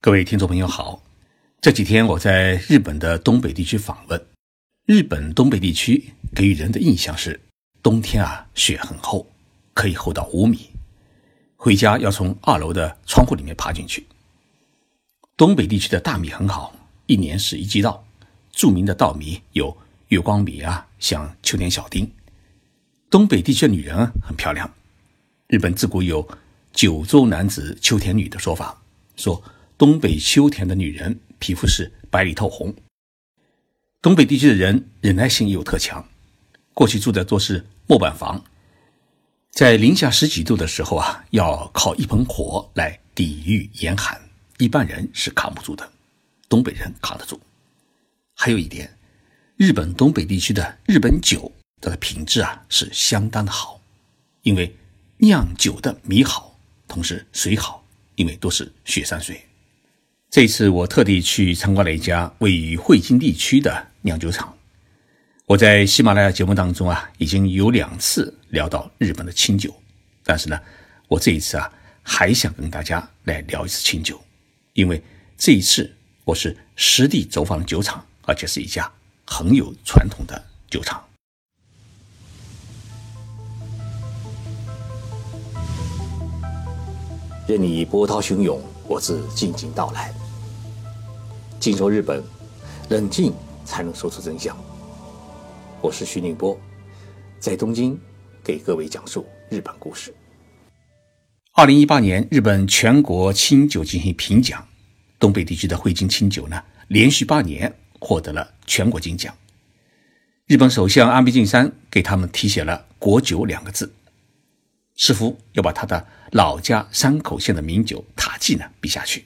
各位听众朋友好，这几天我在日本的东北地区访问。日本东北地区给予人的印象是，冬天啊雪很厚，可以厚到五米，回家要从二楼的窗户里面爬进去。东北地区的大米很好，一年是一季稻。著名的稻米有月光米啊，像秋田小丁。东北地区的女人很漂亮，日本自古有“九州男子秋田女”的说法，说。东北秋田的女人皮肤是白里透红。东北地区的人忍耐性又特强，过去住的都是木板房，在零下十几度的时候啊，要靠一盆火来抵御严寒，一般人是扛不住的，东北人扛得住。还有一点，日本东北地区的日本酒它的品质啊是相当的好，因为酿酒的米好，同时水好，因为都是雪山水。这次我特地去参观了一家位于汇金地区的酿酒厂。我在喜马拉雅节目当中啊，已经有两次聊到日本的清酒，但是呢，我这一次啊，还想跟大家来聊一次清酒，因为这一次我是实地走访了酒厂，而且是一家很有传统的酒厂。任你波涛汹涌，我自静静到来。静说日本，冷静才能说出真相。我是徐宁波，在东京给各位讲述日本故事。二零一八年，日本全国清酒进行评奖，东北地区的汇金清酒呢，连续八年获得了全国金奖。日本首相安倍晋三给他们题写了“国酒”两个字，似乎要把他的老家山口县的名酒塔记呢比下去。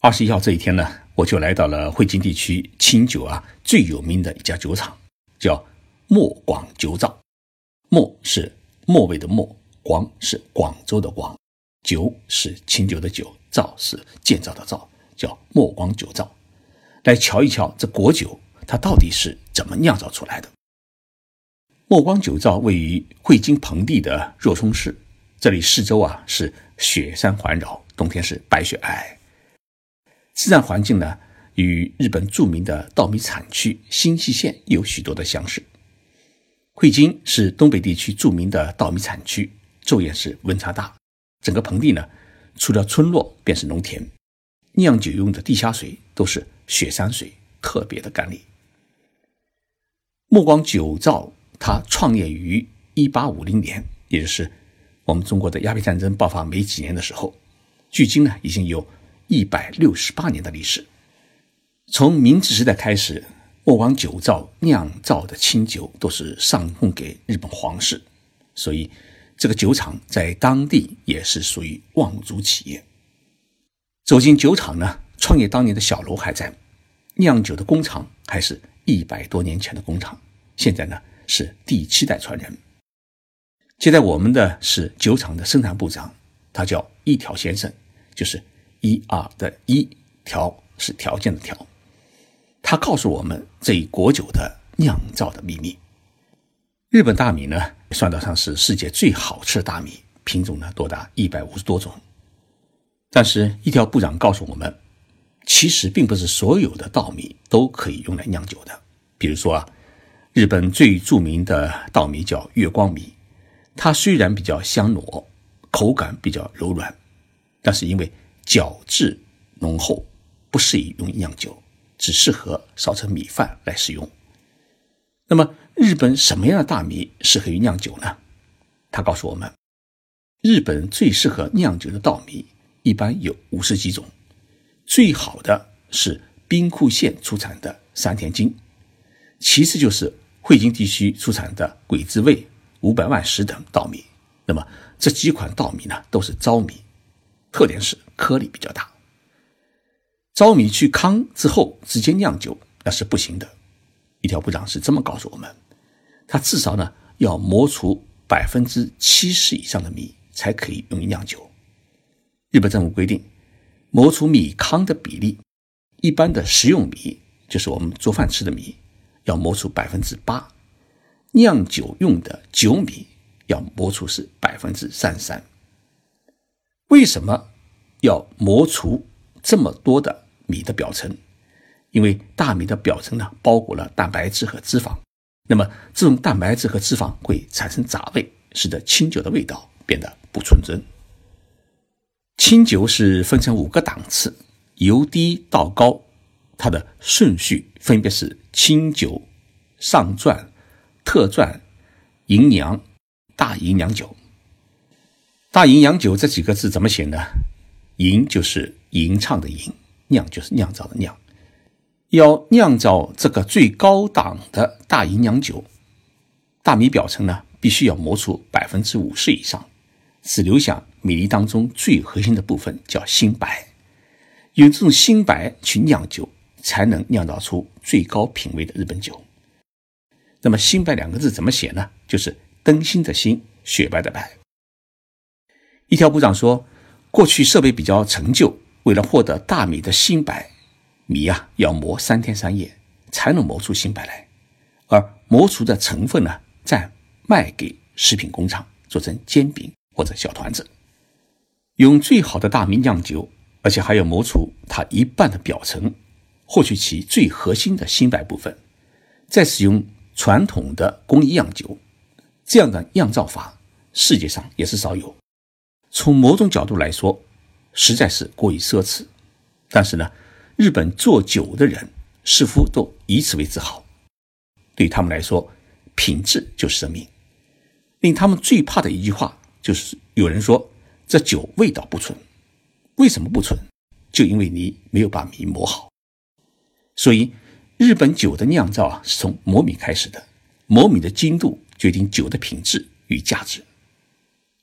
二十一号这一天呢，我就来到了汇金地区清酒啊最有名的一家酒厂，叫墨广酒造。墨是墨味的墨，广是广州的广，酒是清酒的酒，造是建造的造，叫墨广酒造。来瞧一瞧这果酒，它到底是怎么酿造出来的？墨光酒造位于汇金盆地的若冲市，这里四周啊是雪山环绕，冬天是白雪皑皑。自然环境呢，与日本著名的稻米产区新舄县有许多的相似。汇金是东北地区著名的稻米产区，昼夜是温差大，整个盆地呢，除了村落便是农田，酿酒用的地下水都是雪山水，特别的甘冽。目光酒造他创业于一八五零年，也就是我们中国的鸦片战争爆发没几年的时候，距今呢已经有。一百六十八年的历史，从明治时代开始，墨王酒造酿造的清酒都是上供给日本皇室，所以这个酒厂在当地也是属于望族企业。走进酒厂呢，创业当年的小楼还在，酿酒的工厂还是一百多年前的工厂，现在呢是第七代传人。接待我们的是酒厂的生产部长，他叫一条先生，就是。一二的一条是条件的条，他告诉我们这一果酒的酿造的秘密。日本大米呢，算得上是世界最好吃的大米，品种呢多达一百五十多种。但是，一条部长告诉我们，其实并不是所有的稻米都可以用来酿酒的。比如说啊，日本最著名的稻米叫月光米，它虽然比较香糯，口感比较柔软，但是因为角质浓厚，不适宜用酿酒，只适合烧成米饭来使用。那么，日本什么样的大米适合于酿酒呢？他告诉我们，日本最适合酿酒的稻米一般有五十几种，最好的是兵库县出产的山田金，其次就是汇金地区出产的鬼子味、五百万石等稻米。那么这几款稻米呢，都是糙米。特点是颗粒比较大。糙米去糠之后直接酿酒那是不行的。一条部长是这么告诉我们：，他至少呢要磨除百分之七十以上的米才可以用于酿酒。日本政府规定，磨除米糠的比例，一般的食用米就是我们做饭吃的米，要磨出百分之八；酿酒用的酒米要磨出是百分之三三。为什么要磨除这么多的米的表层，因为大米的表层呢包裹了蛋白质和脂肪，那么这种蛋白质和脂肪会产生杂味，使得清酒的味道变得不纯正。清酒是分成五个档次，由低到高，它的顺序分别是清酒、上钻、特钻、银酿、大吟酿酒。大吟酿酒这几个字怎么写呢？吟就是吟唱的吟，酿就是酿造的酿。要酿造这个最高档的大吟酿酒，大米表层呢必须要磨出百分之五十以上，只留下米粒当中最核心的部分，叫新白。用这种新白去酿酒，才能酿造出最高品位的日本酒。那么“新白”两个字怎么写呢？就是灯芯的芯，雪白的白。一条部长说，过去设备比较陈旧，为了获得大米的新白，米啊要磨三天三夜才能磨出新白来，而磨出的成分呢，再卖给食品工厂做成煎饼或者小团子。用最好的大米酿酒，而且还要磨出它一半的表层，获取其最核心的新白部分，再使用传统的工艺酿酒，这样的酿造法世界上也是少有。从某种角度来说，实在是过于奢侈。但是呢，日本做酒的人似乎都以此为自豪。对他们来说，品质就是生命。令他们最怕的一句话就是：有人说这酒味道不纯。为什么不纯？就因为你没有把米磨好。所以，日本酒的酿造啊，是从磨米开始的。磨米的精度决定酒的品质与价值。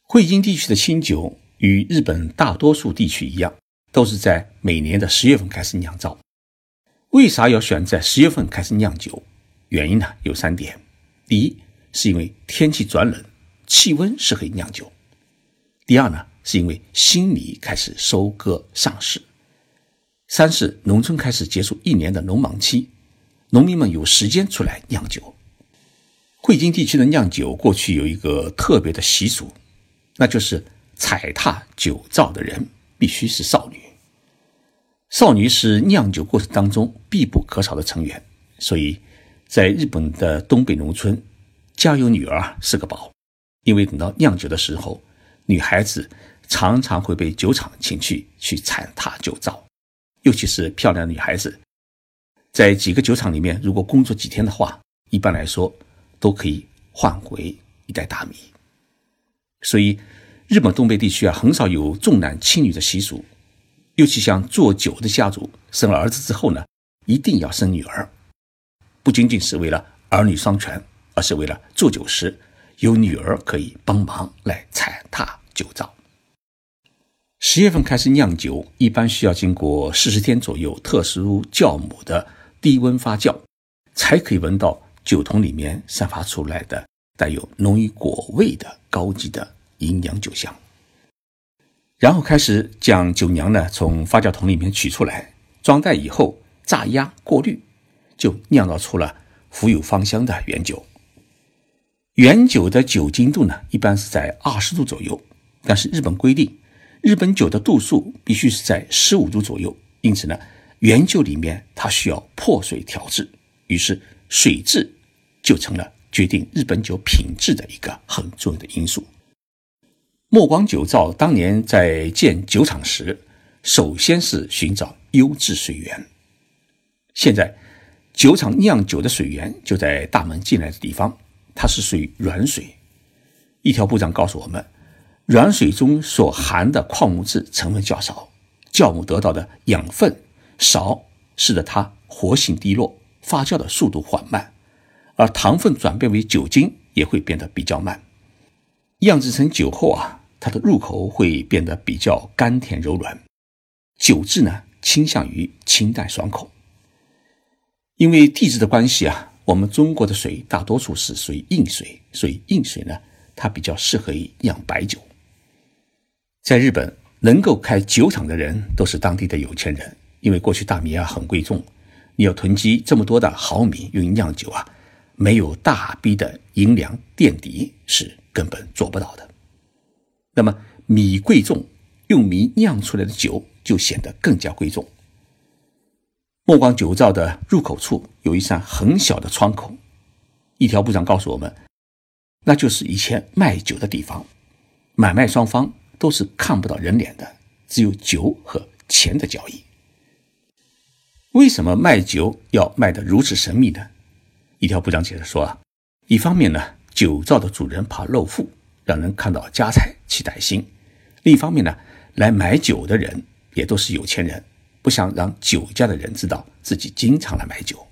汇金地区的清酒与日本大多数地区一样，都是在每年的十月份开始酿造。为啥要选在十月份开始酿酒？原因呢有三点：第一，是因为天气转冷，气温适合酿酒；第二呢，是因为新米开始收割上市；三是农村开始结束一年的农忙期，农民们有时间出来酿酒。汇金地区的酿酒过去有一个特别的习俗。那就是踩踏酒造的人必须是少女，少女是酿酒过程当中必不可少的成员，所以在日本的东北农村，家有女儿是个宝，因为等到酿酒的时候，女孩子常常会被酒厂请去去踩踏酒造，尤其是漂亮的女孩子，在几个酒厂里面，如果工作几天的话，一般来说都可以换回一袋大米。所以，日本东北地区啊，很少有重男轻女的习俗。尤其像做酒的家族，生了儿子之后呢，一定要生女儿，不仅仅是为了儿女双全，而是为了做酒时有女儿可以帮忙来踩踏酒糟。十月份开始酿酒，一般需要经过四十天左右特殊酵母的低温发酵，才可以闻到酒桶里面散发出来的。带有浓郁果味的高级的营养酒香，然后开始将酒娘呢从发酵桶里面取出来，装袋以后榨压过滤，就酿造出了富有芳香的原酒。原酒的酒精度呢一般是在二十度左右，但是日本规定，日本酒的度数必须是在十五度左右，因此呢，原酒里面它需要破水调制，于是水质就成了。决定日本酒品质的一个很重要的因素。墨光酒造当年在建酒厂时，首先是寻找优质水源。现在，酒厂酿酒的水源就在大门进来的地方，它是属于软水。一条部长告诉我们，软水中所含的矿物质成分较少，酵母得到的养分少，使得它活性低落，发酵的速度缓慢。而糖分转变为酒精也会变得比较慢，酿制成酒后啊，它的入口会变得比较甘甜柔软，酒质呢倾向于清淡爽口。因为地质的关系啊，我们中国的水大多数是属于硬水，所以硬水呢它比较适合于酿白酒。在日本，能够开酒厂的人都是当地的有钱人，因为过去大米啊很贵重，你要囤积这么多的好米用于酿酒啊。没有大笔的银两垫底是根本做不到的。那么米贵重，用米酿出来的酒就显得更加贵重。墨光酒造的入口处有一扇很小的窗口，一条部长告诉我们，那就是以前卖酒的地方，买卖双方都是看不到人脸的，只有酒和钱的交易。为什么卖酒要卖得如此神秘呢？一条部长解释说啊，一方面呢，酒造的主人怕露富，让人看到家财起歹心；另一方面呢，来买酒的人也都是有钱人。不想让酒家的人知道自己经常来买酒。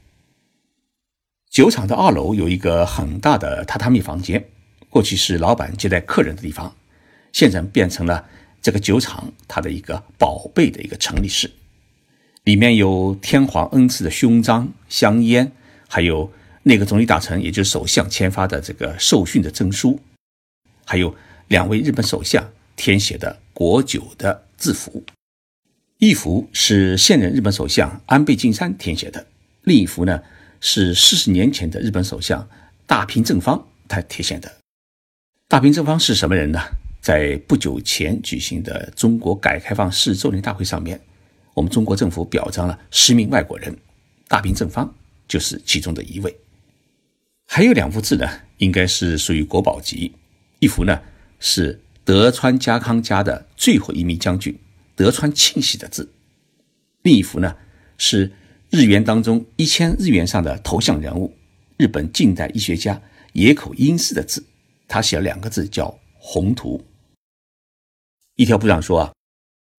酒厂的二楼有一个很大的榻榻米房间，过去是老板接待客人的地方，现在变成了这个酒厂它的一个宝贝的一个陈列室。里面有天皇恩赐的胸章、香烟，还有内阁总理大臣，也就是首相签发的这个受训的证书，还有两位日本首相填写的国酒的字符。一幅是现任日本首相安倍晋三填写的，另一幅呢是四十年前的日本首相大平正方他填写的。大平正方是什么人呢？在不久前举行的中国改革开放四周年大会上面，我们中国政府表彰了十名外国人，大平正方就是其中的一位。还有两幅字呢，应该是属于国宝级。一幅呢是德川家康家的最后一名将军。德川庆喜的字，另一幅呢是日元当中一千日元上的头像人物，日本近代医学家野口英世的字，他写了两个字叫“宏图”。一条部长说啊，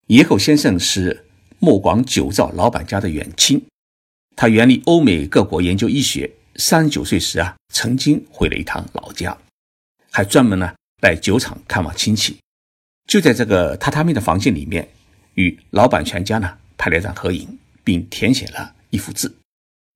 野口先生是墨广酒造老板家的远亲，他远离欧美各国研究医学，三十九岁时啊曾经回了一趟老家，还专门呢来酒厂看望亲戚，就在这个榻榻米的房间里面。与老板全家呢拍了一张合影，并填写了一幅字。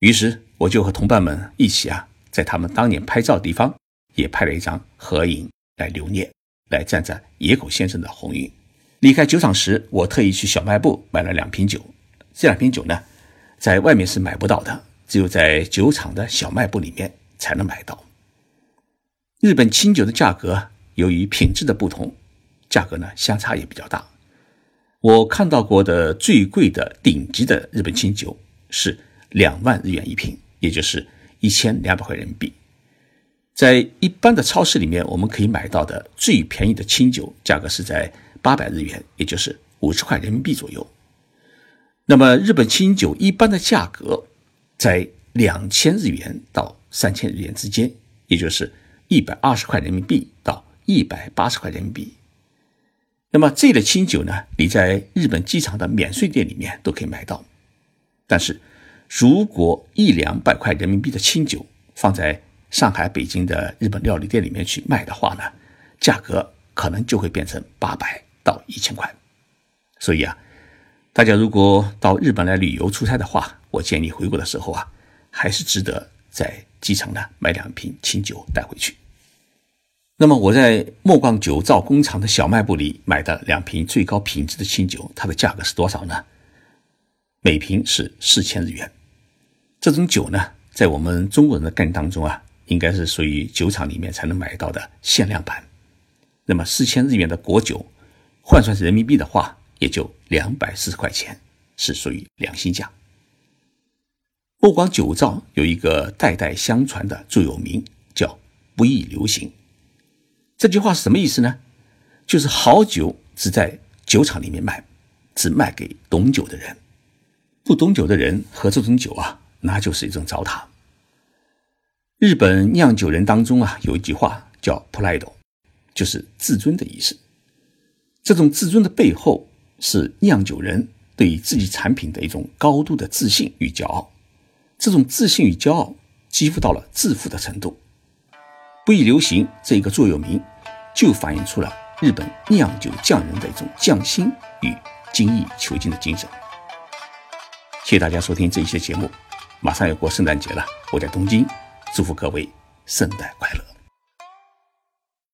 于是我就和同伴们一起啊，在他们当年拍照的地方也拍了一张合影来留念，来赞赞野口先生的鸿运。离开酒厂时，我特意去小卖部买了两瓶酒。这两瓶酒呢，在外面是买不到的，只有在酒厂的小卖部里面才能买到。日本清酒的价格由于品质的不同，价格呢相差也比较大。我看到过的最贵的顶级的日本清酒是两万日元一瓶，也就是一千两百块人民币。在一般的超市里面，我们可以买到的最便宜的清酒价格是在八百日元，也就是五十块人民币左右。那么日本清酒一般的价格在两千日元到三千日元之间，也就是一百二十块人民币到一百八十块人民币。那么这类清酒呢，你在日本机场的免税店里面都可以买到。但是，如果一两百块人民币的清酒放在上海、北京的日本料理店里面去卖的话呢，价格可能就会变成八百到一千块。所以啊，大家如果到日本来旅游出差的话，我建议回国的时候啊，还是值得在机场呢买两瓶清酒带回去。那么我在莫光酒造工厂的小卖部里买的两瓶最高品质的清酒，它的价格是多少呢？每瓶是四千日元。这种酒呢，在我们中国人的概念当中啊，应该是属于酒厂里面才能买到的限量版。那么四千日元的果酒，换算成人民币的话，也就两百四十块钱，是属于良心价。墨光酒造有一个代代相传的座右铭，叫“不易流行”。这句话是什么意思呢？就是好酒只在酒厂里面卖，只卖给懂酒的人，不懂酒的人喝这种酒啊，那就是一种糟蹋。日本酿酒人当中啊，有一句话叫 “pride”，就是自尊的意思。这种自尊的背后是酿酒人对于自己产品的一种高度的自信与骄傲。这种自信与骄傲几乎到了自负的程度。不易流行这一个座右铭，就反映出了日本酿酒匠人的一种匠心与精益求精的精神。谢谢大家收听这一期节目，马上要过圣诞节了，我在东京，祝福各位圣诞快乐。